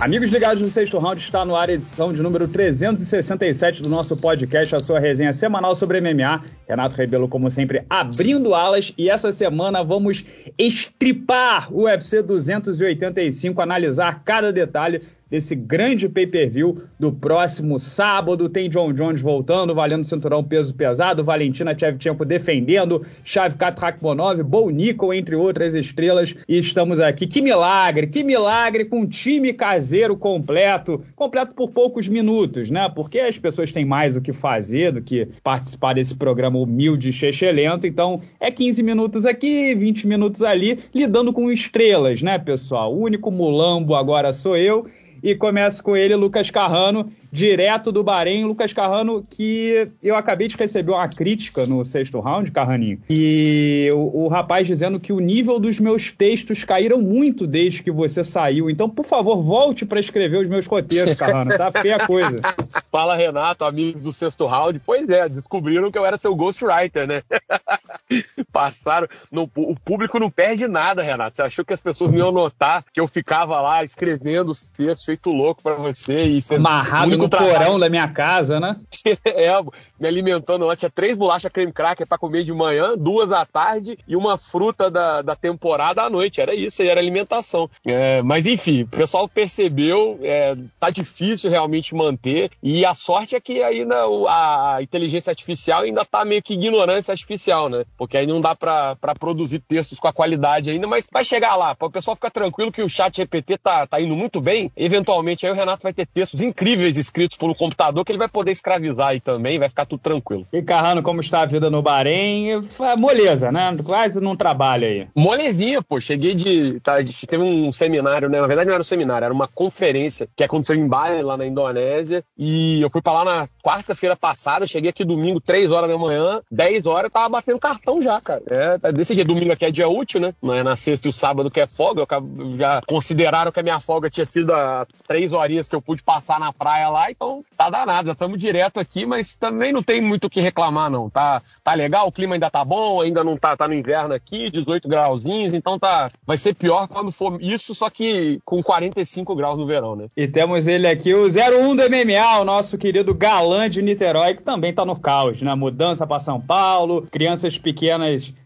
Amigos ligados no sexto round, está no ar a edição de número 367 do nosso podcast, a sua resenha semanal sobre MMA. Renato Rebelo, como sempre, abrindo alas e essa semana vamos estripar o UFC 285, analisar cada detalhe desse grande pay-per-view do próximo sábado. Tem John Jones voltando, valendo cinturão peso pesado, Valentina Shevchenko defendendo, Shavkat Rakhmonov, Bo Nickel, entre outras estrelas. E estamos aqui. Que milagre, que milagre com um time caseiro completo, completo por poucos minutos, né? Porque as pessoas têm mais o que fazer do que participar desse programa humilde e chechelento. Então, é 15 minutos aqui, 20 minutos ali, lidando com estrelas, né, pessoal? O único mulambo agora sou eu e começo com ele, Lucas Carrano, direto do Bahrein. Lucas Carrano, que eu acabei de receber uma crítica no sexto round, Carraninho, e o, o rapaz dizendo que o nível dos meus textos caíram muito desde que você saiu. Então, por favor, volte para escrever os meus roteiros, Carrano, tá feia a coisa. Fala, Renato, amigos do sexto round. Pois é, descobriram que eu era seu ghostwriter, né? Passaram. No, o público não perde nada, Renato. Você achou que as pessoas não iam notar que eu ficava lá escrevendo os textos feito louco para você e amarrado no trabalho. porão da minha casa, né? é, me alimentando lá. Tinha três bolachas creme cracker para comer de manhã, duas à tarde e uma fruta da, da temporada à noite. Era isso, aí era alimentação. É, mas enfim, o pessoal percebeu, é, tá difícil realmente manter. E a sorte é que ainda a inteligência artificial ainda tá meio que ignorância artificial, né? Porque aí não dá para produzir textos com a qualidade ainda, mas vai chegar lá. Para o pessoal ficar tranquilo que o chat GPT tá, tá indo muito bem. Eventualmente aí o Renato vai ter textos incríveis escritos pelo computador que ele vai poder escravizar aí também, vai ficar tudo tranquilo. E Carrano, como está a vida no Bahrein? É moleza, né? Quase não trabalha aí. Molezinha, pô. Cheguei de. Tá, teve um seminário, né? Na verdade não era um seminário, era uma conferência que aconteceu em Bali, lá na Indonésia. E eu fui pra lá na quarta-feira passada, cheguei aqui domingo, 3 horas da manhã, 10 horas, eu tava batendo cartão já, cara. É, tá desse jeito. Domingo aqui é dia útil, né? Não é na sexta e o sábado que é folga. Eu já consideraram que a minha folga tinha sido a três horinhas que eu pude passar na praia lá, então tá danado, já estamos direto aqui, mas também não tem muito o que reclamar, não. Tá, tá legal, o clima ainda tá bom, ainda não tá, tá no inverno aqui, 18 grauzinhos, então tá. Vai ser pior quando for isso, só que com 45 graus no verão, né? E temos ele aqui, o 01 do MMA, o nosso querido galã de Niterói, que também tá no caos, né? Mudança para São Paulo, crianças pequenas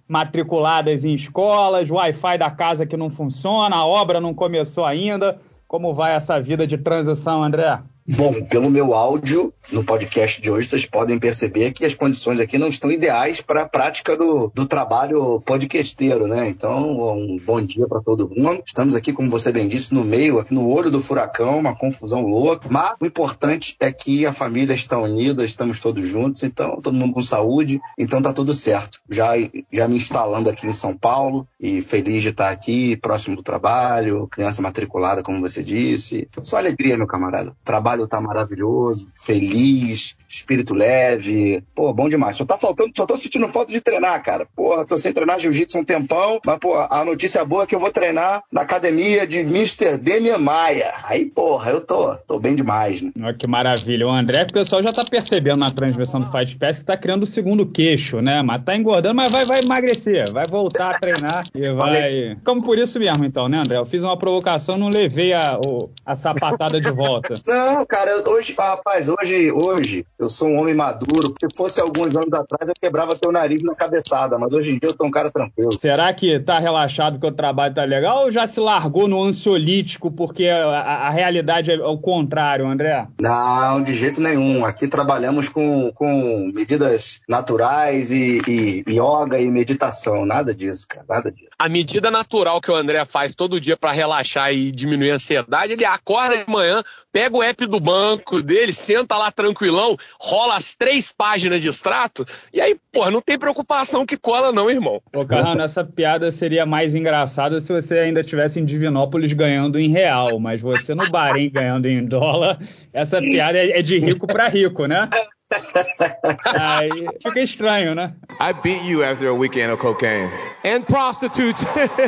matriculadas em escolas, Wi-Fi da casa que não funciona, a obra não começou ainda. Como vai essa vida de transição, André? Bom, pelo meu áudio no podcast de hoje, vocês podem perceber que as condições aqui não estão ideais para a prática do, do trabalho podcasteiro, né? Então, um bom dia para todo mundo. Estamos aqui, como você bem disse, no meio, aqui no olho do furacão, uma confusão louca. Mas o importante é que a família está unida, estamos todos juntos, então, todo mundo com saúde, então tá tudo certo. Já, já me instalando aqui em São Paulo e feliz de estar aqui, próximo do trabalho, criança matriculada, como você disse. Só alegria, meu camarada. Trabalho trabalho tá maravilhoso, feliz, espírito leve. Pô, bom demais. Só tá faltando, só tô sentindo falta de treinar, cara. Porra, tô sem treinar jiu-jitsu um tempão, mas, pô, a notícia boa é que eu vou treinar na academia de Mr. Demian Maia. Aí, porra, eu tô, tô bem demais, né? Olha que maravilha. O André, o pessoal já tá percebendo na transmissão do Fight Pass que tá criando o segundo queixo, né? Mas tá engordando, mas vai, vai emagrecer, vai voltar a treinar e vai. Como por isso mesmo, então, né, André? Eu fiz uma provocação, não levei a, a sapatada de volta. Não, cara, eu, hoje, rapaz, hoje, hoje eu sou um homem maduro. Se fosse alguns anos atrás, eu quebrava teu nariz na cabeçada, mas hoje em dia eu tô um cara tranquilo. Será que tá relaxado que o trabalho tá legal ou já se largou no ansiolítico porque a, a, a realidade é o contrário, André? Não, de jeito nenhum. Aqui trabalhamos com, com medidas naturais e, e yoga e meditação. Nada disso, cara, nada disso. A medida natural que o André faz todo dia para relaxar e diminuir a ansiedade, ele acorda de manhã, pega o app do banco dele, senta lá tranquilão, rola as três páginas de extrato, e aí, pô, não tem preocupação que cola, não, irmão. Ô, Carrano, essa piada seria mais engraçada se você ainda estivesse em Divinópolis ganhando em real, mas você no Bahrein ganhando em dólar, essa piada é de rico para rico, né? Aí fica estranho, né? I beat you after a weekend of cocaine. And prostitutes.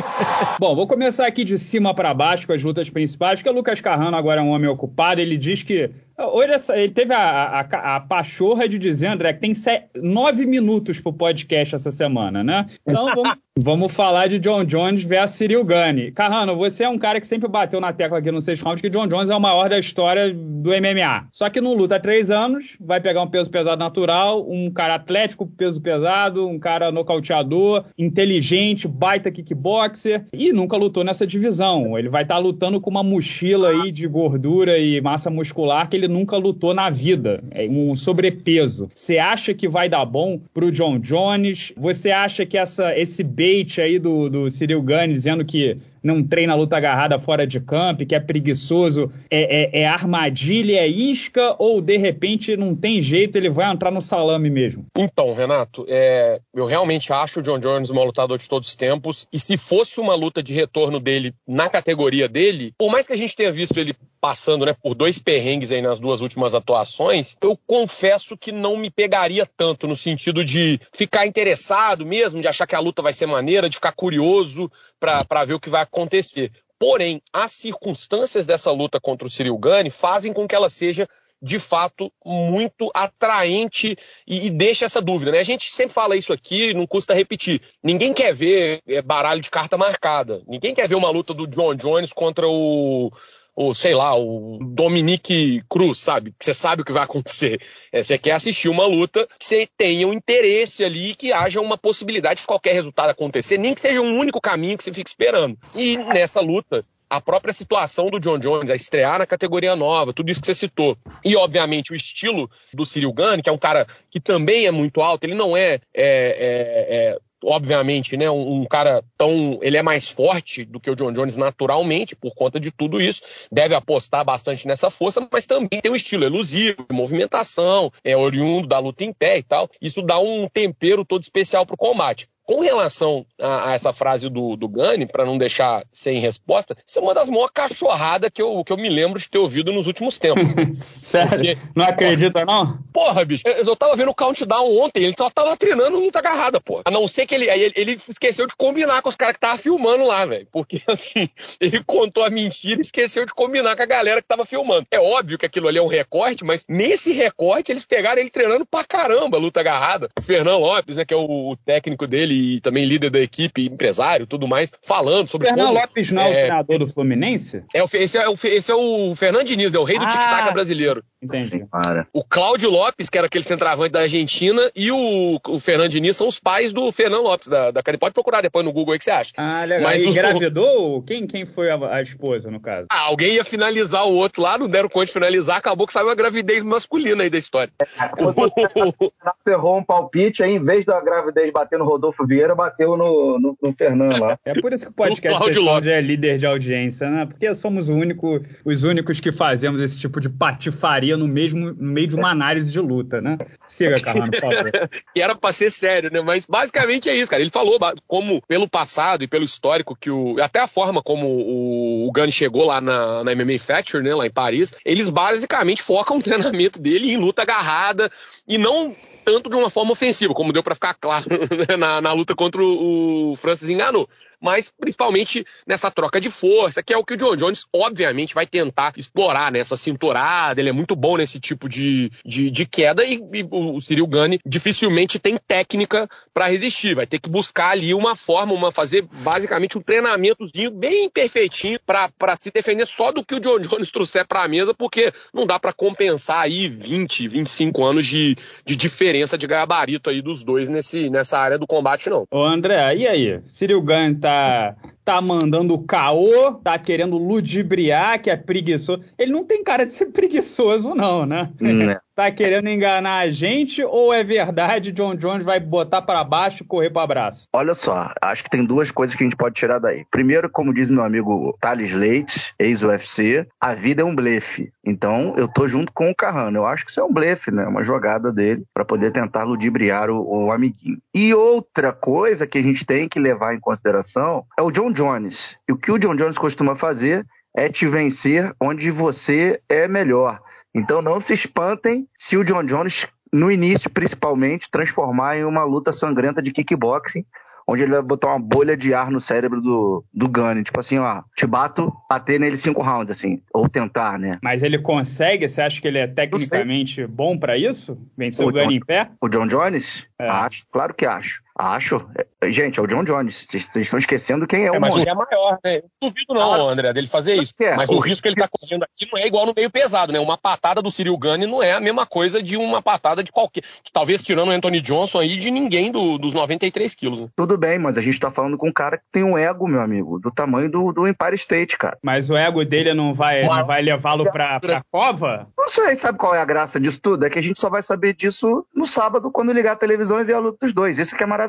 Bom, vou começar aqui de cima para baixo com as lutas principais, porque o Lucas Carrano agora é um homem ocupado. Ele diz que Hoje ele teve a, a, a pachorra de dizer, André, que tem nove minutos pro podcast essa semana, né? Então vamos, vamos falar de John Jones versus Cyril Gane. Carrano, você é um cara que sempre bateu na tecla aqui no Seis Rounds que John Jones é o maior da história do MMA. Só que não luta há três anos, vai pegar um peso pesado natural, um cara atlético, peso pesado, um cara nocauteador, inteligente, baita kickboxer e nunca lutou nessa divisão. Ele vai estar tá lutando com uma mochila aí de gordura e massa muscular que ele nunca lutou na vida. É um sobrepeso. Você acha que vai dar bom pro John Jones? Você acha que essa, esse bait aí do, do Cyril Gane dizendo que não treina luta agarrada fora de campo, que é preguiçoso, é, é, é, armadilha, é isca, ou de repente não tem jeito, ele vai entrar no salame mesmo? Então, Renato, é, eu realmente acho o John Jones um lutador de todos os tempos, e se fosse uma luta de retorno dele na categoria dele, por mais que a gente tenha visto ele passando né, por dois perrengues aí nas duas últimas atuações, eu confesso que não me pegaria tanto no sentido de ficar interessado mesmo, de achar que a luta vai ser maneira, de ficar curioso para ver o que vai acontecer. Porém, as circunstâncias dessa luta contra o Cyril Gane fazem com que ela seja de fato muito atraente e, e, deixa essa dúvida. Né? A gente sempre fala isso aqui, não custa repetir. Ninguém quer ver é, baralho de carta marcada. Ninguém quer ver uma luta do John Jones contra o ou sei lá, o Dominique Cruz, sabe? Que você sabe o que vai acontecer. É, você quer assistir uma luta que você tenha um interesse ali, que haja uma possibilidade de qualquer resultado acontecer, nem que seja um único caminho que você fique esperando. E nessa luta, a própria situação do John Jones, a estrear na categoria nova, tudo isso que você citou. E, obviamente, o estilo do Cyril Gane, que é um cara que também é muito alto, ele não é, é, é, é obviamente, né, um, um, cara tão. Ele é mais forte do que o John Jones naturalmente, por conta de tudo isso. Deve apostar bastante nessa força, mas também tem um estilo elusivo, movimentação, é oriundo da luta em pé e tal. Isso dá um tempero todo especial pro combate. Com relação a, a, essa frase do, do Gani, para não deixar sem resposta, isso é uma das maiores cachorradas que eu, que eu me lembro de ter ouvido nos últimos tempos. Sério? Porque, não acredita, não? Porra, bicho, eu, eu tava vendo o countdown ontem, ele só tava treinando luta agarrada, porra. A não ser que ele, ele, ele esqueceu de combinar com os caras que tava filmando lá, velho. Porque, assim, ele contou a mentira e esqueceu de combinar com a galera que tava filmando. É óbvio que aquilo ali é um recorte, mas nesse recorte eles pegaram ele treinando pra caramba luta agarrada. O Fernando Lopes, né, que é o, o técnico dele e também líder da equipe, empresário tudo mais, falando sobre Fernando como, Lopes não é o é, treinador do Fluminense? É, esse, é o, esse é o Fernando Diniz, é o rei do ah, tic-tac brasileiro. Entendi. O Cláudio Lopes, que era aquele centroavante da Argentina, e o, o Fernando Diniz são os pais do Fernando Lopes, da, da Pode procurar depois no Google aí que você acha. Ah, legal. Mas e o... engravidou? Quem, quem foi a, a, esposa, no caso? Ah, alguém ia finalizar o outro lá, não deram conta de finalizar, acabou que saiu uma gravidez masculina aí da história. É, errou um palpite, aí em vez da gravidez bater no Rodolfo Vieira, bateu no, no, no Fernando lá. É por isso que o podcast o é líder de audiência, né? Porque somos único, os únicos que fazemos esse tipo de patifaria no mesmo no meio de uma análise de luta, né? Siga, Carlano, por favor. e era pra ser sério, né? Mas basicamente é isso, cara. Ele falou como pelo passado e pelo histórico que o. Até a forma como o, o Gunn chegou lá na, na MMA Factory, né? Lá em Paris, eles basicamente focam o treinamento dele em luta agarrada e não tanto de uma forma ofensiva, como deu para ficar claro né, na, na, luta contra o, Francis enganou mas principalmente nessa troca de força, que é o que o John Jones, obviamente, vai tentar explorar nessa né? cinturada. Ele é muito bom nesse tipo de, de, de queda e, e, o Cyril Gane dificilmente tem técnica para resistir. Vai ter que buscar ali uma forma, uma fazer basicamente um treinamentozinho bem perfeitinho para se defender só do que o John Jones trouxer para a mesa, porque não dá para compensar aí 20, 25 anos de, de diferença de gabarito aí dos dois nesse, nessa área do combate, não. Ô André, e aí? Cyril Gane tá tá, tá mandando caô, tá querendo ludibriar, que é preguiçoso. Ele não tem cara de ser preguiçoso, não, né? Hum, é. tá querendo enganar a gente ou é verdade John Jones vai botar para baixo e correr para abraço? Olha só, acho que tem duas coisas que a gente pode tirar daí. Primeiro, como diz meu amigo Thales Leite, ex-UFC, a vida é um blefe. Então, eu tô junto com o Carrano. Eu acho que isso é um blefe, né? Uma jogada dele para poder tentar ludibriar o, o amiguinho. E outra coisa que a gente tem que levar em consideração é o John Jones. E o que o John Jones costuma fazer é te vencer onde você é melhor. Então não se espantem se o John Jones, no início principalmente, transformar em uma luta sangrenta de kickboxing, onde ele vai botar uma bolha de ar no cérebro do, do Gunny. Tipo assim, ó, te bato, bater nele cinco rounds, assim. Ou tentar, né? Mas ele consegue? Você acha que ele é tecnicamente bom para isso? Vencer o, o Gunny em pé? O John Jones? É. Acho, claro que acho. Acho. É, gente, é o John Jones. Vocês estão esquecendo quem é, é o Mas o é maior, né? Não duvido não, ah, André, dele fazer isso. É, mas o, o risco que ele tá correndo aqui não é igual no meio pesado, né? Uma patada do Cyril Gane não é a mesma coisa de uma patada de qualquer... Talvez tirando o Anthony Johnson aí, de ninguém do, dos 93 quilos. Né? Tudo bem, mas a gente tá falando com um cara que tem um ego, meu amigo, do tamanho do, do Empire State, cara. Mas o ego dele não vai, não vai levá-lo pra, pra cova? Não sei, sabe qual é a graça disso tudo? É que a gente só vai saber disso no sábado, quando ligar a televisão e ver a luta dos dois. Isso que é maravilhoso.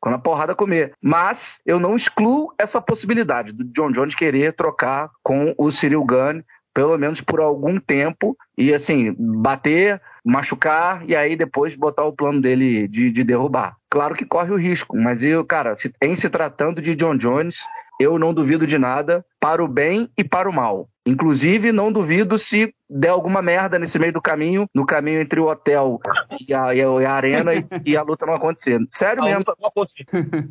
Quando a porrada comer. Mas eu não excluo essa possibilidade do John Jones querer trocar com o Cyril Gunn, pelo menos por algum tempo, e assim, bater, machucar e aí depois botar o plano dele de, de derrubar. Claro que corre o risco, mas eu, cara, em se tratando de John Jones, eu não duvido de nada para o bem e para o mal. Inclusive, não duvido se der alguma merda nesse meio do caminho, no caminho entre o hotel e a, e a arena, e, e, a luta não acontecer. Sério a mesmo.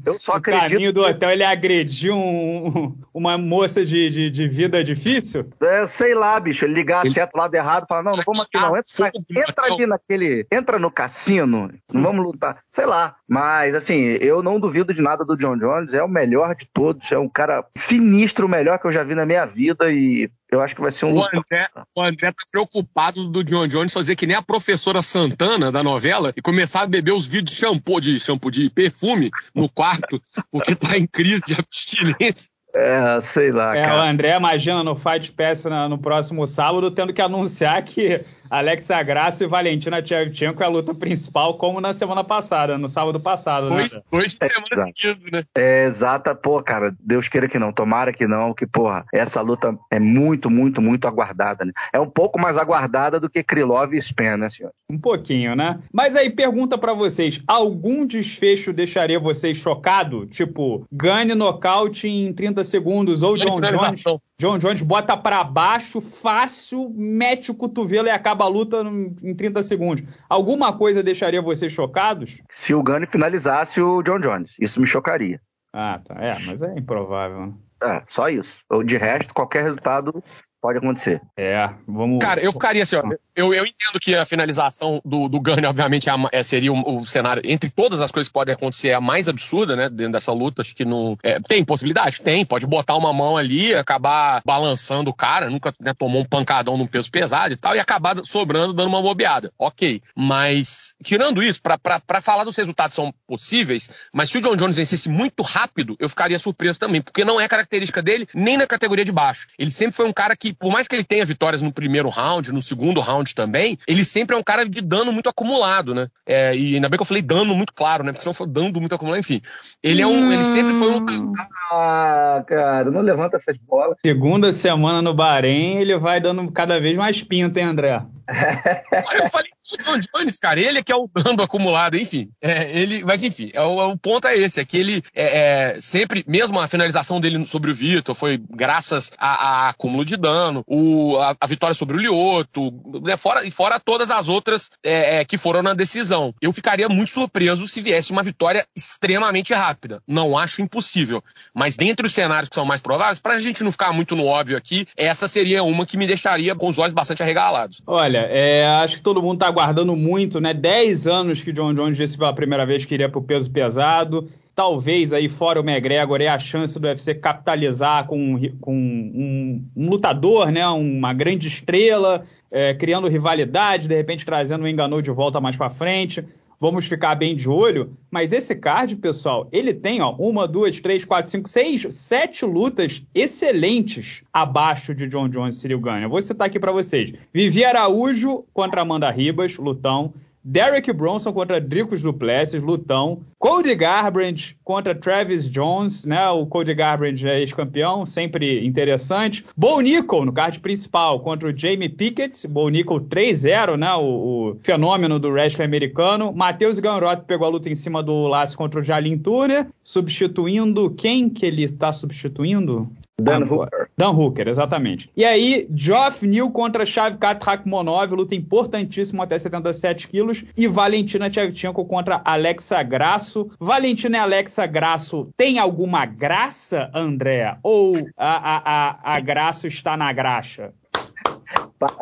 Eu só acredito. No caminho do hotel, ele agrediu um, uma moça de, de, de, vida difícil? É, sei lá, bicho. Ele ligar seta do lado errado, falar: não, não vamos aqui não. Entra, entra ali naquele. Entra no cassino, não vamos lutar. Sei lá. Mas, assim, eu não duvido de nada do John Jones. É o melhor de todos. É um cara sinistro, o melhor que eu já vi na minha vida. E eu acho que vai ser um. O André, o André tá preocupado do John Jones fazer que nem a professora Santana da novela e começar a beber os vidros de shampoo, de shampoo, de perfume no quarto, porque tá em crise de abstinência. É, sei lá, é, cara. O André imagina no Fight Pass no próximo sábado tendo que anunciar que Alexa Graça e Valentina Tchevchenko é a luta principal, como na semana passada, no sábado passado, né? Dois, dois de semana é, seguidos, né? É, exata, pô, cara, Deus queira que não, tomara que não, que, porra, essa luta é muito, muito, muito aguardada, né? É um pouco mais aguardada do que Krylov e Spen, né, senhor? Um pouquinho, né? Mas aí, pergunta para vocês, algum desfecho deixaria vocês chocado? Tipo, ganhe nocaute em 30 segundos, ou John Jones, John Jones bota para baixo, fácil, mete o cotovelo e acaba a luta em 30 segundos. Alguma coisa deixaria vocês chocados? Se o Gunny finalizasse o John Jones, isso me chocaria. Ah, tá. É, mas é improvável. Né? É, só isso. De resto, qualquer resultado pode acontecer. É, vamos. Cara, eu ficaria assim, ó. Eu, eu entendo que a finalização do, do Gunny, obviamente, é, é seria o, o, cenário, entre todas as coisas que podem acontecer, a mais absurda, né? Dentro dessa luta. Acho que não. É, tem possibilidade? Tem. Pode botar uma mão ali, acabar balançando o cara, nunca né, tomou um pancadão num peso pesado e tal, e acabar sobrando, dando uma bobeada. Ok. Mas, tirando isso, para falar dos resultados são possíveis, mas se o John Jones vencesse muito rápido, eu ficaria surpreso também, porque não é característica dele, nem na categoria de baixo. Ele sempre foi um cara que por mais que ele tenha vitórias no primeiro round, no segundo round também, ele sempre é um cara de dano muito acumulado, né? É, e ainda bem que eu falei dano muito claro, né? Porque senão foi dando muito acumulado, enfim. Ele é um. Ele sempre foi um. Ah, cara, não levanta essas bolas. Segunda semana no Bahrein, ele vai dando cada vez mais pinta, hein, André? eu falei o John Jones, cara, ele é que é o dano acumulado, enfim. É, ele, mas enfim, é o, é o, ponto é esse, é que ele é, é, sempre, mesmo a finalização dele sobre o Vitor foi graças a, a acúmulo de dano, o, a, a, vitória sobre o Lioto, né, fora, fora todas as outras é, é, que foram na decisão. Eu ficaria muito surpreso se viesse uma vitória extremamente rápida. Não acho impossível. Mas dentre os cenários que são mais prováveis, pra gente não ficar muito no óbvio aqui, essa seria uma que me deixaria com os olhos bastante arregalados. Olha, é, acho que todo mundo tá aguardando muito, né? 10 anos que John Jones disse pela primeira vez que iria pro peso pesado. Talvez aí fora o McGregor é a chance do UFC capitalizar com, com um, um, lutador, né? Uma grande estrela, é, criando rivalidade, de repente trazendo o Enganou de volta mais para frente. Vamos ficar bem de olho. Mas esse card, pessoal, ele tem ó, uma, duas, três, quatro, cinco, seis, sete lutas excelentes abaixo de John Jones e Cyril Gane. Eu vou citar aqui para vocês. Vivi Araújo contra Amanda Ribas, lutão. Derek Bronson contra Dricos Duplessis, lutão. Cody Garbrandt contra Travis Jones, né? O Cody Garbrandt é ex-campeão, sempre interessante. Bo Nickel no card principal contra o Jamie Pickett. Bo Nickel 3-0, né? O, o, fenômeno do wrestling americano. Matheus Ganrot pegou a luta em cima do laço contra o Jalin Turner, substituindo quem que ele está substituindo? Dan Hooker. Dan Hooker, exatamente. E aí, Geoff Neal contra Shavkat Rakhmonov, luta importantíssima até 77 quilos. E Valentina Shevchenko contra Alexa Grasso. Valentina e Alexa Grasso tem alguma graça, André? Ou a, a, a, a Grasso está na graxa?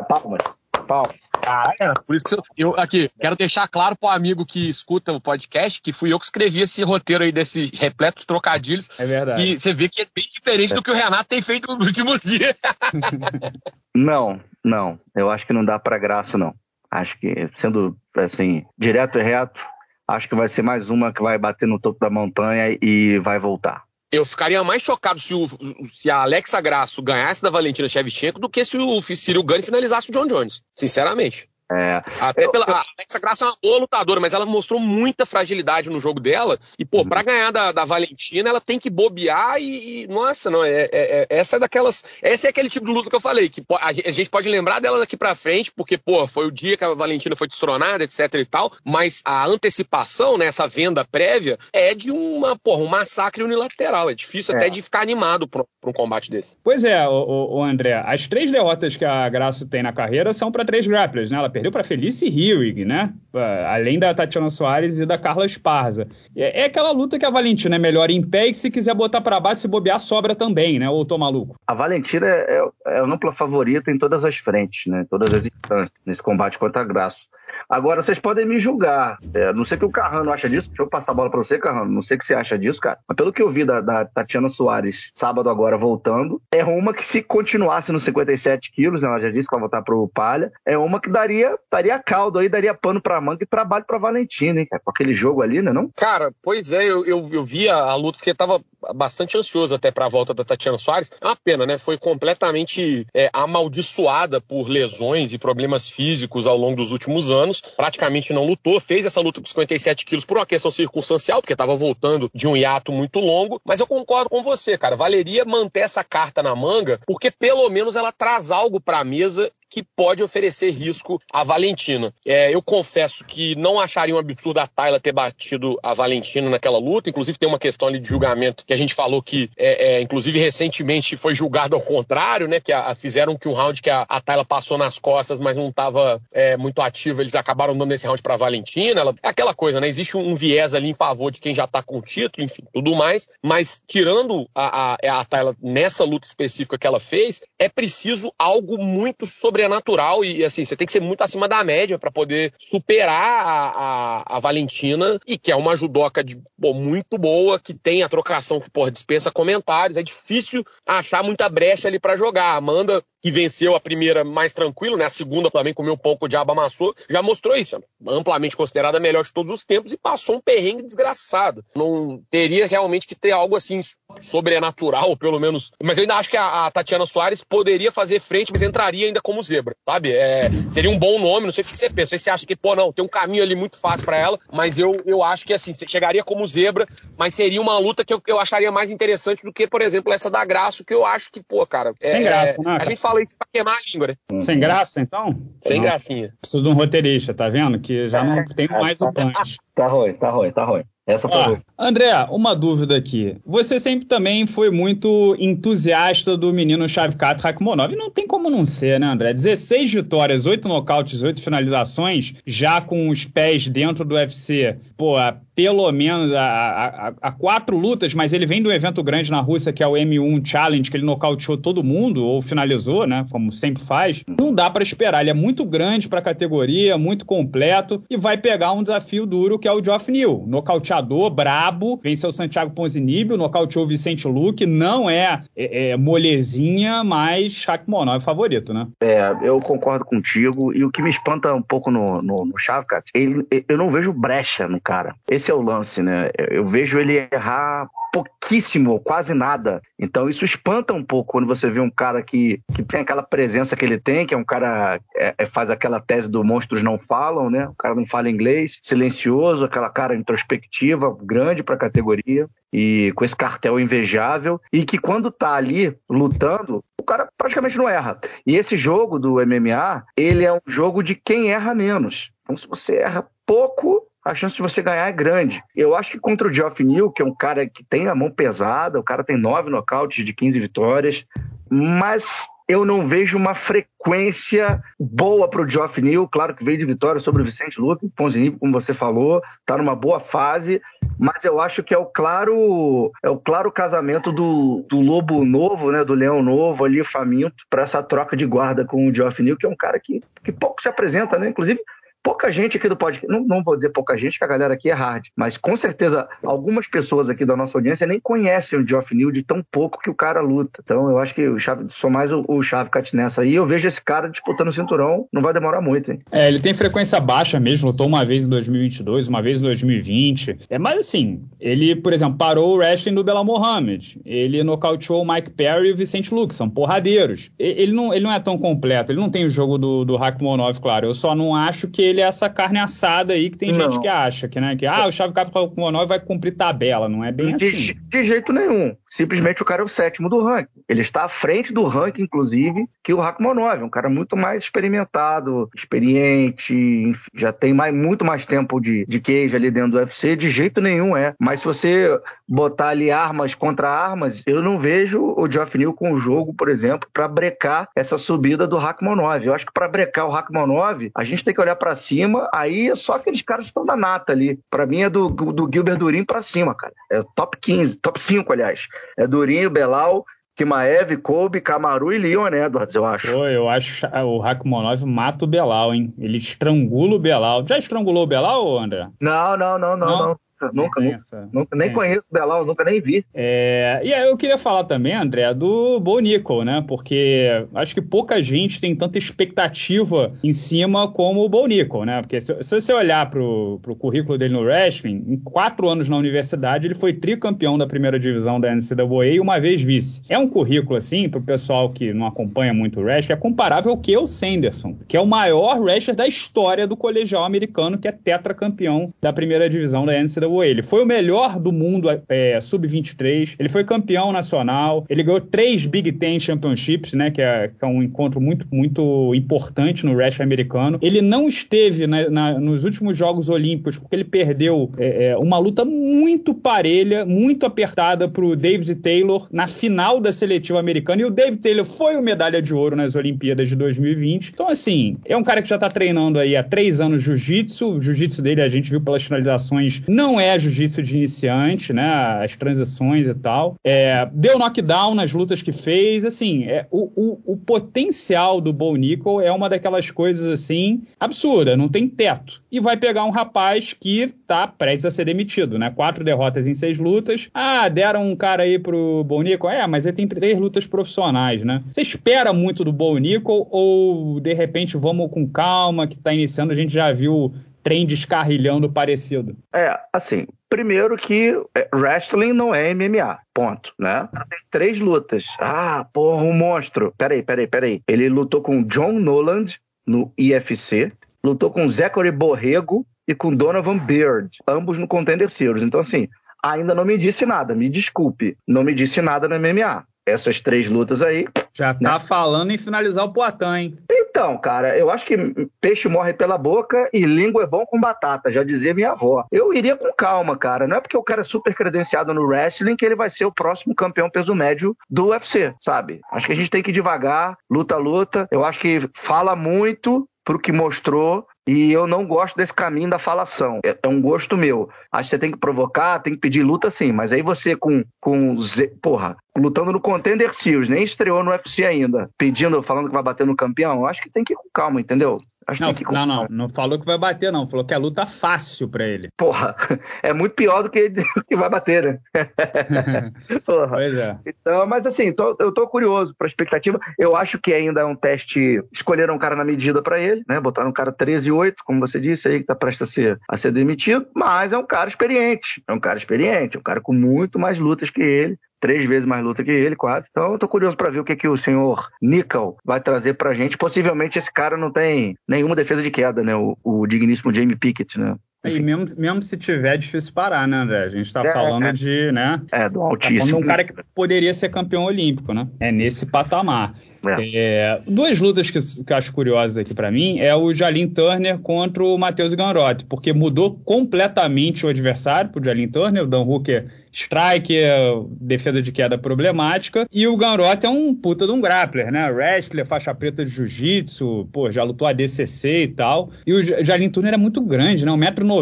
Palmas. Palmas. Por isso que eu, eu, aqui quero deixar claro pro amigo que escuta o podcast que fui eu que escrevi esse roteiro aí desses repletos trocadilhos. É verdade. E você vê que é bem diferente é. do que o Renato tem feito nos últimos dias. não, não. Eu acho que não dá para graça, não. Acho que, sendo assim, direto e reto, acho que vai ser mais uma que vai bater no topo da montanha e vai voltar eu ficaria mais chocado se, o, se a Alexa Grasso ganhasse da Valentina Shevchenko do que se o Cyril Gane finalizasse o John Jones, sinceramente. É, Até eu, pela. Eu... A Alexa Graça é uma boa lutadora, mas ela mostrou muita fragilidade no jogo dela. E, pô, uhum. pra ganhar da, da Valentina, ela tem que bobear e. e nossa, não, é, é, é, essa é daquelas. Esse é aquele tipo de luta que eu falei, que a, a gente pode lembrar dela daqui pra frente, porque, pô, foi o dia que a Valentina foi destronada, etc e tal. Mas a antecipação, né, essa venda prévia, é de uma, porra, um massacre unilateral. É difícil até é. de ficar animado pra, pra, um combate desse. Pois é, o, o, André, as três derrotas que a Graça tem na carreira são para três grapplers, né? Ela perdeu para Felice Hewig, né? Além da Tatiana Soares e da Carla Esparza. É, é aquela luta que a Valentina é melhor em pé e que se quiser botar para baixo, se bobear, sobra também, né? Ou tô maluco? A Valentina é, é, é a favorita em todas as frentes, né? Todas as instâncias, nesse combate contra a Graça. Agora, vocês podem me julgar. É, não sei o que o Carrano acha disso. Deixa eu passar a bola pra você, Carrano. Não sei o que você acha disso, cara. Mas pelo que eu vi da, da Tatiana Soares sábado agora voltando, é uma que se continuasse nos 57 quilos, né, ela já disse que vai voltar pro Palha, é uma que daria, daria caldo aí, daria pano pra manga e trabalho pra Valentina, hein? Com aquele jogo ali, né, não? Cara, pois é, eu, eu, eu vi a, a luta, porque tava bastante ansioso até para a volta da Tatiana Soares. É uma pena, né? Foi completamente é, amaldiçoada por lesões e problemas físicos ao longo dos últimos anos. Praticamente não lutou, fez essa luta por 57 quilos por uma questão circunstancial, porque estava voltando de um hiato muito longo. Mas eu concordo com você, cara. Valeria manter essa carta na manga, porque pelo menos ela traz algo para a mesa que pode oferecer risco à Valentina. É, eu confesso que não acharia um absurdo a Tayla ter batido a Valentina naquela luta. Inclusive, tem uma questão ali de julgamento que a gente falou que, é, é, inclusive, recentemente foi julgado ao contrário, né? Que a, a fizeram que um round que a, a Tayla passou nas costas, mas não estava é, muito ativa, eles acabaram dando esse round para Valentina. Ela, é aquela coisa, né? Existe um, um, viés ali em favor de quem já está com o título, enfim, tudo mais. Mas tirando a, a, a Tayla nessa luta específica que ela fez, é preciso algo muito sobre sobrenatural e, assim, você tem que ser muito acima da média para poder superar a, a, a, Valentina e que é uma judoca de, pô, muito boa, que tem a trocação que, pô, dispensa comentários. É difícil achar muita brecha ali para jogar. Amanda que venceu a primeira mais tranquilo, né? A segunda também comeu um pouco de aba amassou, já mostrou isso. Amplamente considerada a melhor de todos os tempos e passou um perrengue desgraçado. Não teria realmente que ter algo assim sobrenatural, pelo menos. Mas eu ainda acho que a, a Tatiana Soares poderia fazer frente, mas entraria ainda como zebra, sabe? É, seria um bom nome, não sei o que você pensa. Não sei se você acha que, pô, não, tem um caminho ali muito fácil para ela, mas eu, eu acho que assim, você chegaria como zebra, mas seria uma luta que eu, eu acharia mais interessante do que, por exemplo, essa da Graça, que eu acho que, pô, cara. Sem é, graça, né? A gente fala isso pra queimar a língua, né? Sem graça, então? Sem não. gracinha. Preciso de um roteirista, tá vendo? Que já não tem mais o punch. Tá ruim, tá ruim, tá ruim. Essa foi. André, uma dúvida aqui. Você sempre também foi muito entusiasta do menino Shavkat Rakhmonov. E não tem como não ser, né, André? 16 vitórias, 8 nocautes, 8 finalizações, já com os pés dentro do UFC. Pô, pelo menos a, quatro lutas, mas ele vem do evento grande na Rússia, que é o M1 Challenge, que ele nocauteou todo mundo, ou finalizou, né? Como sempre faz. Não dá para esperar. Ele é muito grande para categoria, muito completo, e vai pegar um desafio duro que é o Geoff Neal. Nocauteador, brabo, venceu o Santiago Ponzinibbio, nocauteou o Vicente Luque, não é, é, é molezinha, mas Shakmonov é favorito, né? É, eu concordo contigo, e o que me espanta um pouco no, no, no Shavkat, ele, eu não vejo brecha no cara. Esse esse é o lance, né? Eu vejo ele errar pouquíssimo, quase nada. Então isso espanta um pouco quando você vê um cara que, que tem aquela presença que ele tem, que é um cara é, é, faz aquela tese do monstros não falam, né? O cara não fala inglês, silencioso, aquela cara introspectiva, grande para a categoria e com esse cartel invejável e que quando tá ali lutando, o cara praticamente não erra. E esse jogo do MMA, ele é um jogo de quem erra menos. Então se você erra pouco, a chance de você ganhar é grande. Eu acho que contra o Geoff Neal, que é um cara que tem a mão pesada, o cara tem nove nocautes de 15 vitórias, mas eu não vejo uma frequência boa para o Geoff Neal. Claro que veio de vitória sobre o Vicente Luque, Ponzinibbio, como você falou, está numa boa fase, mas eu acho que é o claro é o claro casamento do, do lobo novo, né, do leão novo ali, faminto, para essa troca de guarda com o Geoff Neal, que é um cara que, que pouco se apresenta, né? Inclusive, pouca gente aqui do podcast, não, não vou dizer pouca gente, que a galera aqui é hard, mas com certeza algumas pessoas aqui da nossa audiência nem conhecem o Geoff Neal de tão pouco que o cara luta. Então eu acho que o Chave, sou mais o, o Cat nessa aí. Eu vejo esse cara disputando o cinturão, não vai demorar muito, hein? É, ele tem frequência baixa mesmo, lutou uma vez em 2022, uma vez em 2020. É, mas assim, ele, por exemplo, parou o wrestling do Bela Mohamed. Ele nocauteou o Mike Perry e o Vicente Luke, são porradeiros. Ele não, ele não é tão completo, ele não tem o jogo do, do claro. Eu só não acho que ele é essa carne assada aí que tem não. gente que acha que, né, que ah, o Chave Monói vai cumprir tabela, não é bem de, assim. De jeito nenhum. Simplesmente o cara é o sétimo do ranking. Ele está à frente do ranking, inclusive, que o Rakhmonov, um cara muito mais experimentado, experiente, enfim, já tem mais, muito mais tempo de, de queijo ali dentro do UFC, de jeito nenhum é. Mas se você botar ali armas contra armas, eu não vejo o Geoff Neal com o jogo, por exemplo, para brecar essa subida do Rakhmonov. Eu acho que para brecar o Rakhmonov, a gente tem que olhar para cima, aí é só aqueles caras que estão na nata ali. Para mim é do, do Gilbert Durin para cima, cara. É top 15, top 5, aliás. É Durinho, Belal, Kimaev, Kobe, Camaru e Leon Edwards, eu acho. Pô, eu acho que o Rakhmonov mata o Belal, hein? Ele estrangula o Belal. Já estrangulou o Belal, André? Não, não, não, não, não. não nunca, nunca, nunca, nem conheço o Belal, nunca nem vi. É, e aí eu queria falar também, André, do Bo Nickel, né? Porque acho que pouca gente tem tanta expectativa em cima como o Bo Nickel, né? Porque se, se você olhar pro, pro currículo dele no wrestling, em quatro anos na universidade, ele foi tricampeão da primeira divisão da NCAA e uma vez vice. É um currículo, assim, pro pessoal que não acompanha muito o wrestling, é comparável ao que o Sanderson, que é o maior wrestler da história do colegial americano, que é tetracampeão da primeira divisão da NCAA ele. Foi o melhor do mundo é, sub-23, ele foi campeão nacional, ele ganhou três Big Ten Championships, né, que é, que é um encontro muito, muito importante no wrestling americano. Ele não esteve na, na, nos últimos Jogos Olímpicos porque ele perdeu é, é uma luta muito parelha, muito apertada pro David Taylor na final da seletiva americana, e o David Taylor foi o medalha de ouro nas Olimpíadas de 2020. Então, assim, é um cara que já tá treinando aí há três anos jiu-jitsu, o jiu-jitsu dele a gente viu pelas finalizações, não é é jiu-jitsu de iniciante, né? As transições e tal. É, deu knockdown nas lutas que fez. Assim, é, o, o, o, potencial do Bo Nickel é uma daquelas coisas assim absurda, não tem teto. E vai pegar um rapaz que tá prestes a ser demitido, né? Quatro derrotas em seis lutas. Ah, deram um cara aí pro Bo Nickel. É, mas ele tem três lutas profissionais, né? Você espera muito do Bo Nickel ou de repente vamos com calma que tá iniciando? A gente já viu trem descarrilhando parecido? É, assim, primeiro que é, wrestling não é MMA, ponto, né? Tem três lutas. Ah, porra, um monstro. Peraí, peraí, peraí. Ele lutou com John Noland no IFC, lutou com Zachary Borrego e com Donovan Beard, ambos no Contender Series. Então, assim, ainda não me disse nada, me desculpe, não me disse nada no MMA. Essas três lutas aí. Já tá né? falando em finalizar o Poitin, hein? Então, cara, eu acho que peixe morre pela boca e língua é bom com batata, já dizia minha avó. Eu iria com calma, cara. Não é porque o cara é super credenciado no wrestling que ele vai ser o próximo campeão peso médio do UFC, sabe? Acho que a gente tem que ir devagar, luta, luta. Eu acho que fala muito pro que mostrou e eu não gosto desse caminho da falação. É, é, um gosto meu. Acho que você tem que provocar, tem que pedir luta sim. Mas aí você com. com porra, lutando no Contender Series, nem estreou no UFC ainda, pedindo, falando que vai bater no campeão, acho que tem que ir com calma, entendeu? Acho não, que não, não, não falou que vai bater, não. Falou que é luta fácil para ele. Porra, é muito pior do que, que vai bater, né? Porra. Pois é. Então, mas assim, tô, eu tô curioso pra expectativa. Eu acho que ainda é um teste. Escolheram um cara na medida para ele, né? Botaram um cara 13 e 8, como você disse aí, que tá prestes a ser, a ser demitido, mas é um cara experiente. É um cara experiente, é um cara com muito mais lutas que ele três vezes mais luta que ele, quase. Então eu tô curioso para ver o que, que o senhor Nickel vai trazer pra gente. Possivelmente esse cara não tem nenhuma defesa de queda, né? O, o digníssimo Jamie Pickett, né? E mesmo, mesmo se tiver, é difícil parar, né, André? A gente tá é, falando é. de, né? É, do altíssimo. Tá um cara que poderia ser campeão olímpico, né? É nesse patamar. É. É, duas lutas que, que eu acho curiosas aqui para mim é o Jalin Turner contra o Matheus Ganrotti, porque mudou completamente o adversário pro Jalin Turner, o Dan Hooker strike, defesa de queda problemática. E o Ganrot é um puta de um grappler, né? Wrestler, faixa preta de jiu-jitsu, pô, já lutou a DCC e tal. E o Jalin Turner é muito grande, né? 1,90m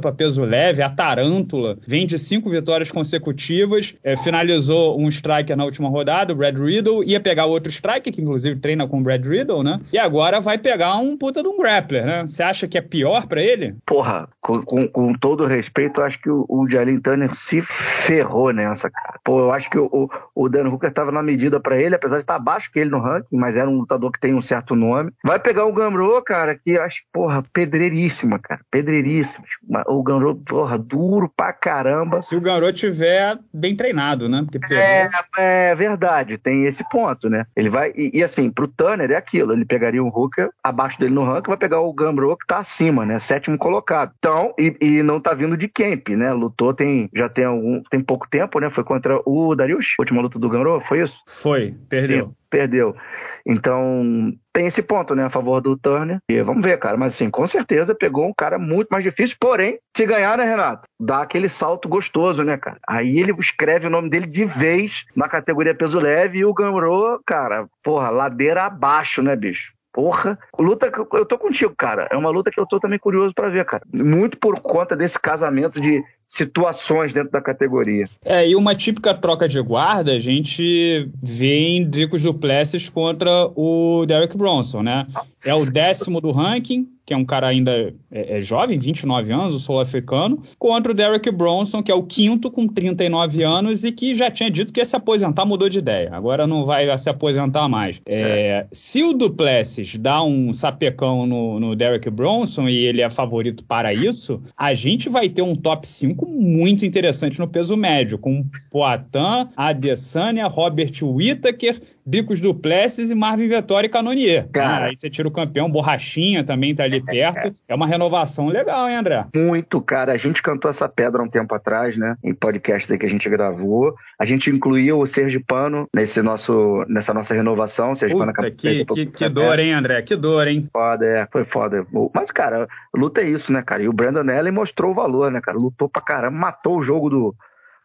para peso leve, a tarântula. Vem de cinco vitórias consecutivas, é, finalizou um striker na última rodada, o Brad Riddle, ia pegar outro striker, que inclusive treina com o Brad Riddle, né? E agora vai pegar um puta de um grappler, né? Você acha que é pior para ele? Porra, com, com, com, todo respeito, eu acho que o, o Jalin Turner se ferrou nessa, cara. Pô, eu acho que o, o Dan Hooker estava na medida para ele, apesar de estar abaixo que ele no ranking, mas era um lutador que tem um certo nome. Vai pegar o Gamro, cara, que eu acho, porra, pedreiríssima, cara. Pedreiríssima. O Gamro, porra, duro pra caramba. Se o Gamro tiver bem treinado, né? Porque é, é verdade, tem esse ponto, né? Ele vai, e, e, assim, pro Tanner é aquilo, ele pegaria um Hooker abaixo dele no ranking, vai pegar o Gamro que tá acima, né? Sétimo colocado. Então, e, e não tá vindo de camp, né? Lutou tem, já tem algum, tem pouco tempo, né? Foi contra o Darius, última luta do Gamro, foi isso? Foi, perdeu. Sim, perdeu. Então, tem esse ponto, né, a favor do Turner. E vamos ver, cara. Mas, assim, com certeza pegou um cara muito mais difícil. Porém, se ganhar, né, Renato? Dá aquele salto gostoso, né, cara? Aí ele escreve o nome dele de vez na categoria peso leve e o Gamro, cara, porra, ladeira abaixo, né, bicho? Porra, luta eu tô contigo, cara. É uma luta que eu tô também curioso para ver, cara. Muito por conta desse casamento de situações dentro da categoria. É, e uma típica troca de guarda a gente vê em Dricos Duplessis contra o Derek Bronson, né? É o décimo do ranking, que é um cara ainda é, é jovem, 29 anos, o sul-africano, contra o Derek Bronson, que é o quinto com 39 anos e que já tinha dito que ia se aposentar, mudou de ideia. Agora não vai se aposentar mais. É, é. Se o Duplessis dá um sapecão no, no Derek Bronson e ele é favorito para isso, a gente vai ter um top 5 muito interessante no peso médio, com Poitin, Adesanya, Robert Whittaker, Bicos Duplessis e Marvin Vettori e Canonier. Cara, aí você tira o campeão, Borrachinha também tá ali perto. É uma renovação legal, hein, André? Muito, cara. A gente cantou essa pedra um tempo atrás, né? Em podcast aí que a gente gravou. A gente incluiu o Sergipano nesse nosso, nessa nossa renovação. Sergipano Puta, que, que, que dor, hein, André? Que dor, hein? Foda, é. Foi foda. Mas, cara, luta é isso, né, cara? E o Brandon Allen mostrou o valor, né, cara? Lutou pra caramba, matou o jogo do.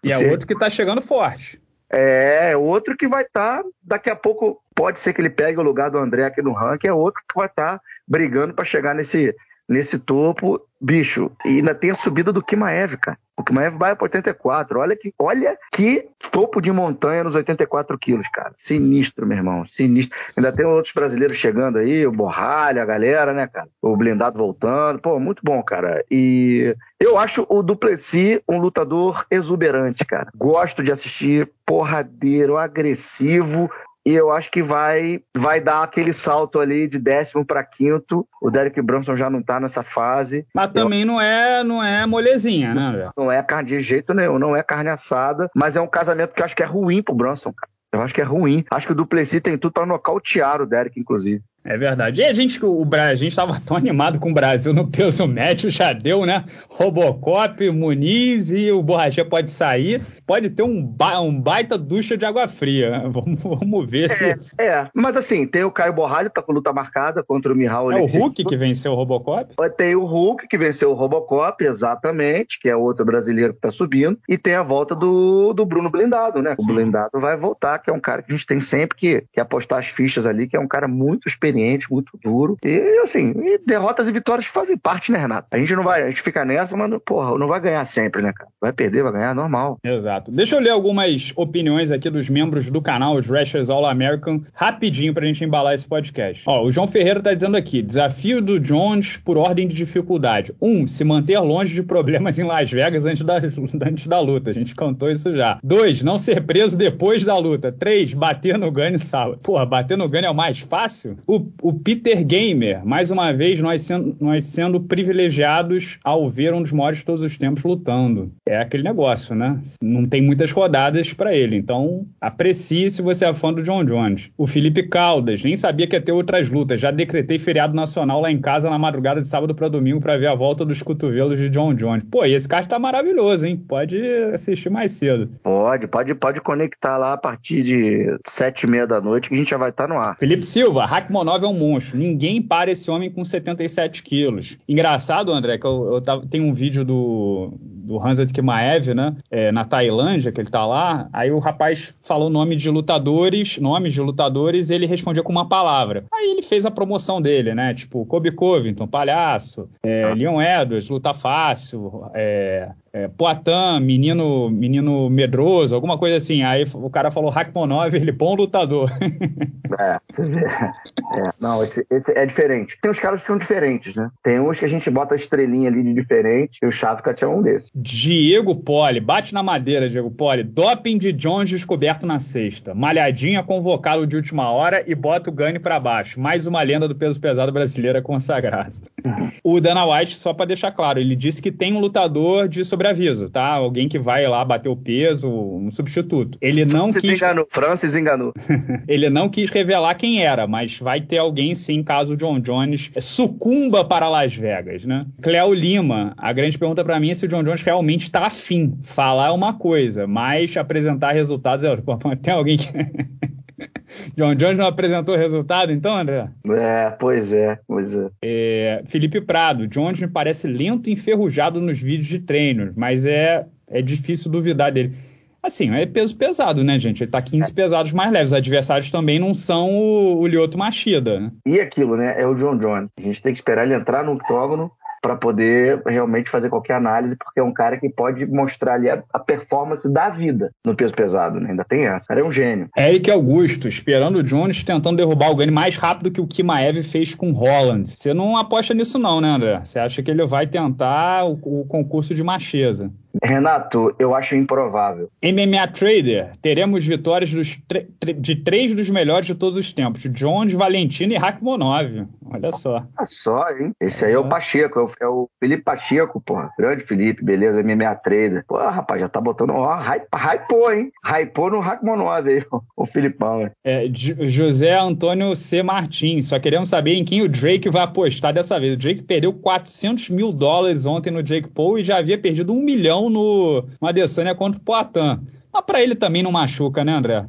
do e é outro que tá chegando forte. É, outro que vai estar, tá, daqui a pouco, pode ser que ele pegue o lugar do André aqui no ranking, é outro que vai estar tá brigando para chegar nesse, nesse topo, bicho. E ainda tem a subida do Kimaev, cara. O Kimaev vai para 84. Olha que, olha que topo de montanha nos 84 quilos, cara. Sinistro, meu irmão. Sinistro. Ainda tem outros brasileiros chegando aí, o Borralha, a galera, né, cara? O blindado voltando. Pô, muito bom, cara. E eu acho o Duplessis um lutador exuberante, cara. Gosto de assistir porradeiro, agressivo, e eu acho que vai vai dar aquele salto ali de décimo para quinto. O Derek Brunson já não tá nessa fase. Mas também eu... não é não é molezinha, né? Não é carne de jeito nenhum, não é carne assada, mas é um casamento que eu acho que é ruim pro Brunson, cara. Eu acho que é ruim. Acho que o Duplessis tem tudo para nocautear o Derek, inclusive. É verdade. E a gente, o, a gente estava tão animado com o Brasil no peso médio, já deu, né? Robocop, Muniz e o Borrachê pode sair. Pode ter um, ba um baita ducha de água fria. Vamos, vamos ver é, se. É, mas assim, tem o Caio Borralho, tá com luta marcada contra o Mihal É o Hulk que venceu o Robocop? Tem o Hulk que venceu o Robocop, exatamente, que é outro brasileiro que tá subindo. E tem a volta do, do Bruno Blindado, né? O Blindado vai voltar, que é um cara que a gente tem sempre que, que apostar as fichas ali, que é um cara muito experiente experiente, muito duro. E assim, e derrotas e vitórias fazem parte, né, Renato? A gente não vai, a gente fica nessa, mas, porra, não vai ganhar sempre, né, cara? Vai perder, vai ganhar, normal. Exato. Deixa eu ler algumas opiniões aqui dos membros do canal, os Rashers All American, rapidinho pra gente embalar esse podcast. Ó, o João Ferreira tá dizendo aqui: desafio do Jones por ordem de dificuldade. Um, se manter longe de problemas em Las Vegas antes da, antes da luta. A gente cantou isso já. Dois, não ser preso depois da luta. Três, bater no Gunny sábado. Porra, bater no Gunny é o mais fácil? O o, o, Peter Gamer, mais uma vez, nós sendo, nós sendo privilegiados ao ver um dos maiores de todos os tempos lutando. É aquele negócio, né? Não tem muitas rodadas para ele. Então, aprecie se você é fã do John Jones. O Felipe Caldas, nem sabia que ia ter outras lutas. Já decretei feriado nacional lá em casa na madrugada de sábado para domingo para ver a volta dos cotovelos de John Jones. Pô, e esse card tá maravilhoso, hein? Pode assistir mais cedo. Pode, pode, pode conectar lá a partir de sete e meia da noite que a gente já vai estar tá no ar. Felipe Silva, Rakhmonov é um monstro. Ninguém para esse homem com 77 quilos. Engraçado, André, que eu, eu tava, tem um vídeo do, do Hansa Kimaev, né? É, na Tailândia, que ele tá lá. Aí o rapaz falou nome de lutadores, nomes de lutadores, e ele respondia com uma palavra. Aí ele fez a promoção dele, né? Tipo, Kobe Covington, palhaço, é, Leon Edwards, luta fácil, é, é, Poitin, menino, menino medroso, alguma coisa assim. Aí o cara falou Rakhmonov, ele bom lutador. é, você vê. É, não, esse, esse, é diferente. Tem uns caras que são diferentes, né? Tem uns que a gente bota a estrelinha ali de diferente, e o Shavkat é um desses. Diego Poli, bate na madeira, Diego Poli. Doping de Jones descoberto na sexta. Malhadinha convocado de última hora e bota o Gane para baixo. Mais uma lenda do peso pesado brasileira consagrada. O Dana White, só para deixar claro, ele disse que tem um lutador de sobreaviso, tá? Alguém que vai lá bater o peso, um substituto. Ele não Francis quis. Enganou. Francis enganou. ele não quis revelar quem era, mas vai ter alguém sim, caso o John Jones sucumba para Las Vegas, né? Cleo Lima, a grande pergunta para mim é se o John Jones realmente tá afim. Falar é uma coisa, mas apresentar resultados é outra. Tem alguém que. John Jones não apresentou resultado, então, André? É, pois é, pois é. é Felipe Prado, Jones me parece lento e enferrujado nos vídeos de treinos, mas é, é difícil duvidar dele. Assim, é peso pesado, né, gente? Ele tá 15 é. pesados mais leves. Os adversários também não são o, o Lyoto Machida, né? E aquilo, né? É o John Jones. A gente tem que esperar ele entrar no octógono para poder realmente fazer qualquer análise, porque é um cara que pode mostrar ali a, a performance da vida no peso pesado, né? Ainda tem essa. O cara é um gênio. Eric Augusto, esperando o Jones, tentando derrubar o Gane mais rápido que o Kimaev fez com Holland. Você não aposta nisso não, né, André? Você acha que ele vai tentar o, o concurso de macheza? Renato, eu acho improvável. MMA Trader, teremos vitórias de três dos melhores de todos os tempos: Jones, Valentino e Rakhmonov. Olha só. Olha só, hein? Esse aí é o Pacheco, é o, é o Felipe Pacheco, porra. Grande Felipe, beleza, MMA Trader. Pô, rapaz, já tá botando, ó, hypou, hein? Hypou no Rakhmonov aí, o Filipão. É, José Antônio C. Martins, só queremos saber em quem o Drake vai apostar dessa vez. O Drake perdeu 400 mil dólares ontem no Jake Paul e já havia perdido um milhão no, no Adesanya contra o Poitin. Mas pra ele também não machuca, né, André?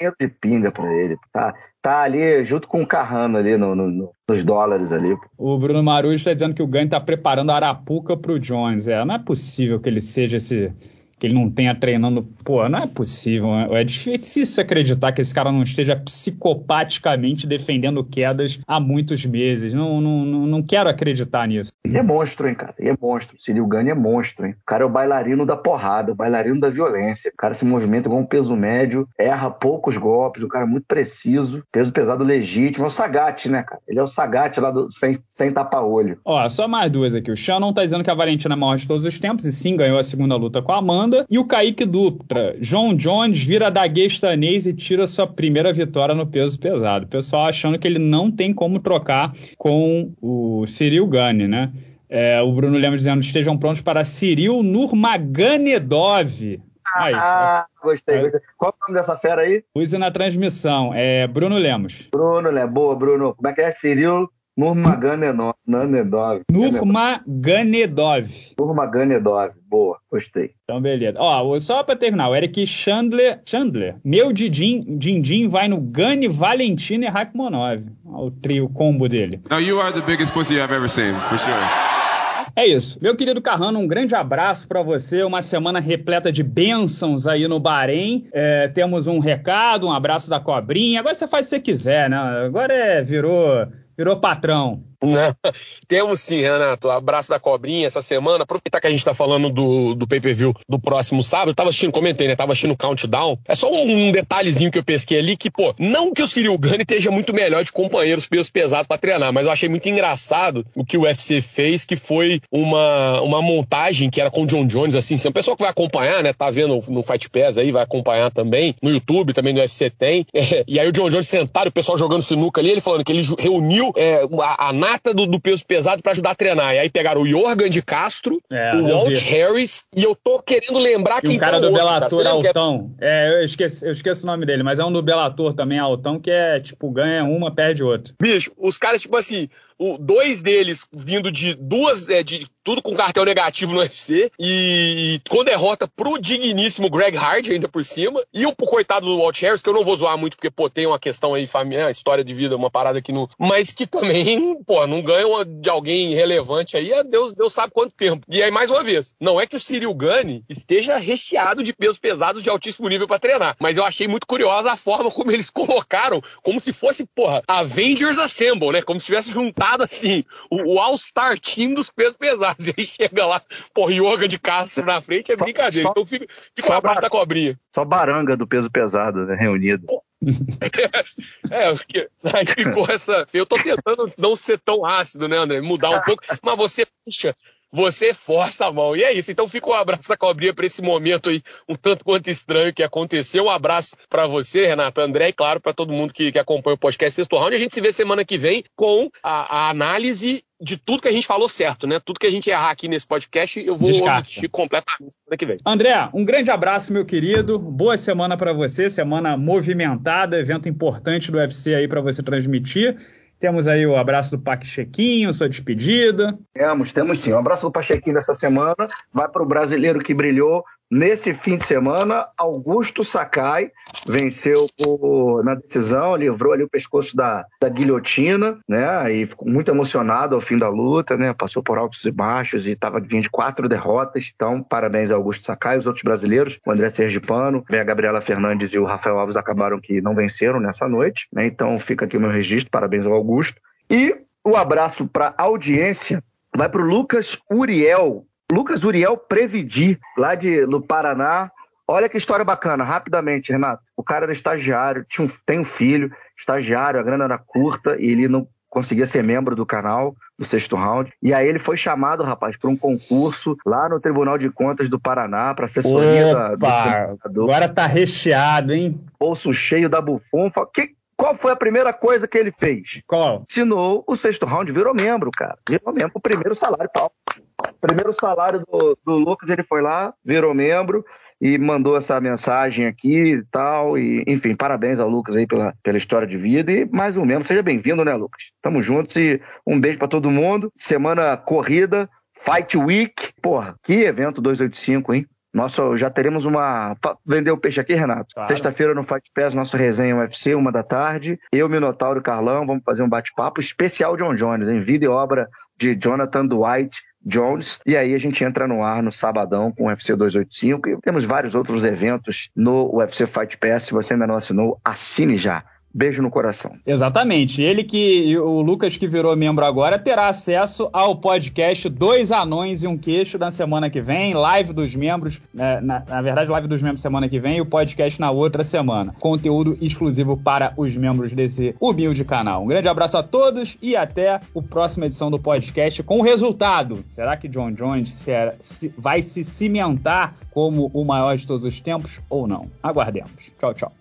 É, de pinga pra ele. Tá, tá ali junto com o Carrano ali no, no, nos dólares ali. O Bruno Marujo está dizendo que o Gann está preparando a Arapuca pro Jones. É, não é possível que ele seja esse que ele não tenha treinando. Pô, não é possível. É difícil acreditar que esse cara não esteja psicopaticamente defendendo quedas há muitos meses. Não, não, não quero acreditar nisso. Ele é monstro, hein, cara? Ele é monstro. Cyril Gane é monstro, hein? O cara é o bailarino da porrada, o bailarino da violência. O cara se movimenta igual um peso médio, erra poucos golpes, o cara é muito preciso, peso pesado legítimo. É o Sagat, né, cara? Ele é o Sagat lá do, sem, sem tapa-olho. Ó, só mais duas aqui. O Shannon tá dizendo que a Valentina é a maior de todos os tempos e sim ganhou a segunda luta com a Amanda. E o Kaique Dutra. John Jones vira daguestanês e tira sua primeira vitória no peso pesado. O pessoal achando que ele não tem como trocar com o Cyril Gane, né? É, o Bruno Lemos dizendo estejam prontos para Cyril Nurmagomedov. Aí, ah, gostei, gostei. Qual é o nome dessa fera aí? Use na transmissão. É Bruno Lemos. Bruno, né? Boa, Bruno. Como é que é? Cyril Nurmagomedov. Nurmagomedov. Nurmagomedov. Boa, gostei. Então, beleza. Ó, só pra terminar, o Eric Chandler. Chandler. Meu Dindim, Dindim vai no Gani, Valentino e Rakhmonov. O trio combo dele. Now you are the biggest pussy I've ever seen, for sure. É isso. Meu querido Carrano, um grande abraço para você. Uma semana repleta de bênçãos aí no Bahrein. É, temos um recado, um abraço da cobrinha. Agora você faz o que você quiser, né? Agora é, virou virou patrão. Não, temos sim, Renato. Abraço da cobrinha essa semana. Aproveitar que a gente tá falando do, do pay-per-view do próximo sábado. Tava assistindo, comentei, né? Tava assistindo o Countdown. É só um, detalhezinho que eu pesquei ali que, pô, não que o Cyril Gane esteja muito melhor de companheiros pesos pesados para treinar, mas eu achei muito engraçado o que o UFC fez, que foi uma, uma montagem que era com o John Jones, assim. Se o pessoal que vai acompanhar, né? Tá vendo no Fight Pass aí, vai acompanhar também. No YouTube também no UFC tem. É, e aí o John Jones sentado, o pessoal jogando sinuca ali, ele falando que ele reuniu é, a, a nata do, do peso pesado para ajudar a treinar. E aí pegaram o Jorgen de Castro, é, o Walt vi. Harris, e eu tô querendo lembrar e quem o cara do outro, Bellator Altão. É, eu esqueci, eu esqueço o nome dele, mas é um do Bellator também, Altão, que é tipo, ganha uma, perde outra. Bicho, os caras, tipo assim, o, dois deles vindo de duas, é, de tudo com cartel negativo no UFC, e, e com derrota pro digníssimo Greg Hard ainda por cima, e o coitado do Walt Harris, que eu não vou zoar muito, porque, pô, tem uma questão aí, família, história de vida, uma parada aqui no. Mas que também, pô, não ganha de alguém relevante aí, é Deus, Deus sabe quanto tempo. E aí, mais uma vez, não é que o Cyril Gane esteja recheado de pesos pesados de altíssimo nível para treinar, mas eu achei muito curiosa a forma como eles colocaram, como se fosse, porra, Avengers Assemble, né? Como se tivesse juntado assim, o, o All-Star Team dos pesos pesados. E aí chega lá, porra, yoga de Castro na frente, é brincadeira. Só, então fica, fica um abraço da cobrinha. Só baranga do peso pesado, né, reunido. é, acho que aí ficou essa. Eu tô tentando não ser tão ácido, né, André? Mudar um pouco, mas você, puxa, você força a mão. E é isso. Então fica um abraço da cobrinha para esse momento aí, um tanto quanto estranho que aconteceu. Um abraço para você, Renato, André, e claro, para todo mundo que, que acompanha o podcast Sexto Round. A gente se vê semana que vem com a, a análise de tudo que a gente falou certo, né? Tudo que a gente errar aqui nesse podcast, eu vou omitir completamente semana que vem. André, um grande abraço, meu querido. Boa semana para você, semana movimentada, evento importante do UFC aí para você transmitir. Temos aí o abraço do Pachequinho, sua despedida. Temos, temos sim. O abraço do Pachequinho dessa semana vai para o brasileiro que brilhou Nesse fim de semana, Augusto Sakai venceu na decisão, livrou ali o pescoço da, da guilhotina, né? E ficou muito emocionado ao fim da luta, né? Passou por altos e baixos e estava vindo de quatro derrotas. Então, parabéns a Augusto Sakai, os outros brasileiros, o André Sergipano, a Gabriela Fernandes e o Rafael Alves acabaram que não venceram nessa noite, né? Então, fica aqui o meu registro, parabéns ao Augusto. E o abraço para a audiência vai para o Lucas Uriel, Lucas Uriel Previdi, lá de, no Paraná. Olha que história bacana, rapidamente, Renato. O cara era estagiário, tinha um, tem um filho, estagiário, a grana era curta e ele não conseguia ser membro do canal do sexto round. E aí ele foi chamado, rapaz, para um concurso lá no Tribunal de Contas do Paraná para assessoria Opa, da, do Agora tá recheado, hein? Bolso cheio da bufunfa. Que, qual foi a primeira coisa que ele fez? Qual? Assinou o sexto round, virou membro, cara. Virou membro, o primeiro salário tal primeiro salário do, do Lucas, ele foi lá, virou membro e mandou essa mensagem aqui e tal. E, enfim, parabéns ao Lucas aí pela, pela história de vida. E mais um membro, seja bem-vindo, né, Lucas? Tamo juntos e um beijo para todo mundo. Semana corrida, Fight Week. Porra, que evento 285, hein? Nossa, já teremos uma. Vender o peixe aqui, Renato? Claro. Sexta-feira no Fight Pass, nosso resenha UFC, uma da tarde. Eu, Minotauro e Carlão, vamos fazer um bate-papo especial John Jones, em vida e obra de Jonathan Dwight Jones. E aí a gente entra no ar no sabadão com o UFC 285 e temos vários outros eventos no UFC Fight Pass. Se você ainda não assinou, assine já. Beijo no coração. Exatamente. Ele que, o Lucas que virou membro agora, terá acesso ao podcast Dois Anões e um Queixo na semana que vem, live dos membros, né, na, na, verdade, live dos membros semana que vem e o podcast na outra semana. Conteúdo exclusivo para os membros desse humilde canal. Um grande abraço a todos e até a próxima edição do podcast com o resultado. Será que John Jones será, se, vai se cimentar como o maior de todos os tempos ou não? Aguardemos. Tchau, tchau.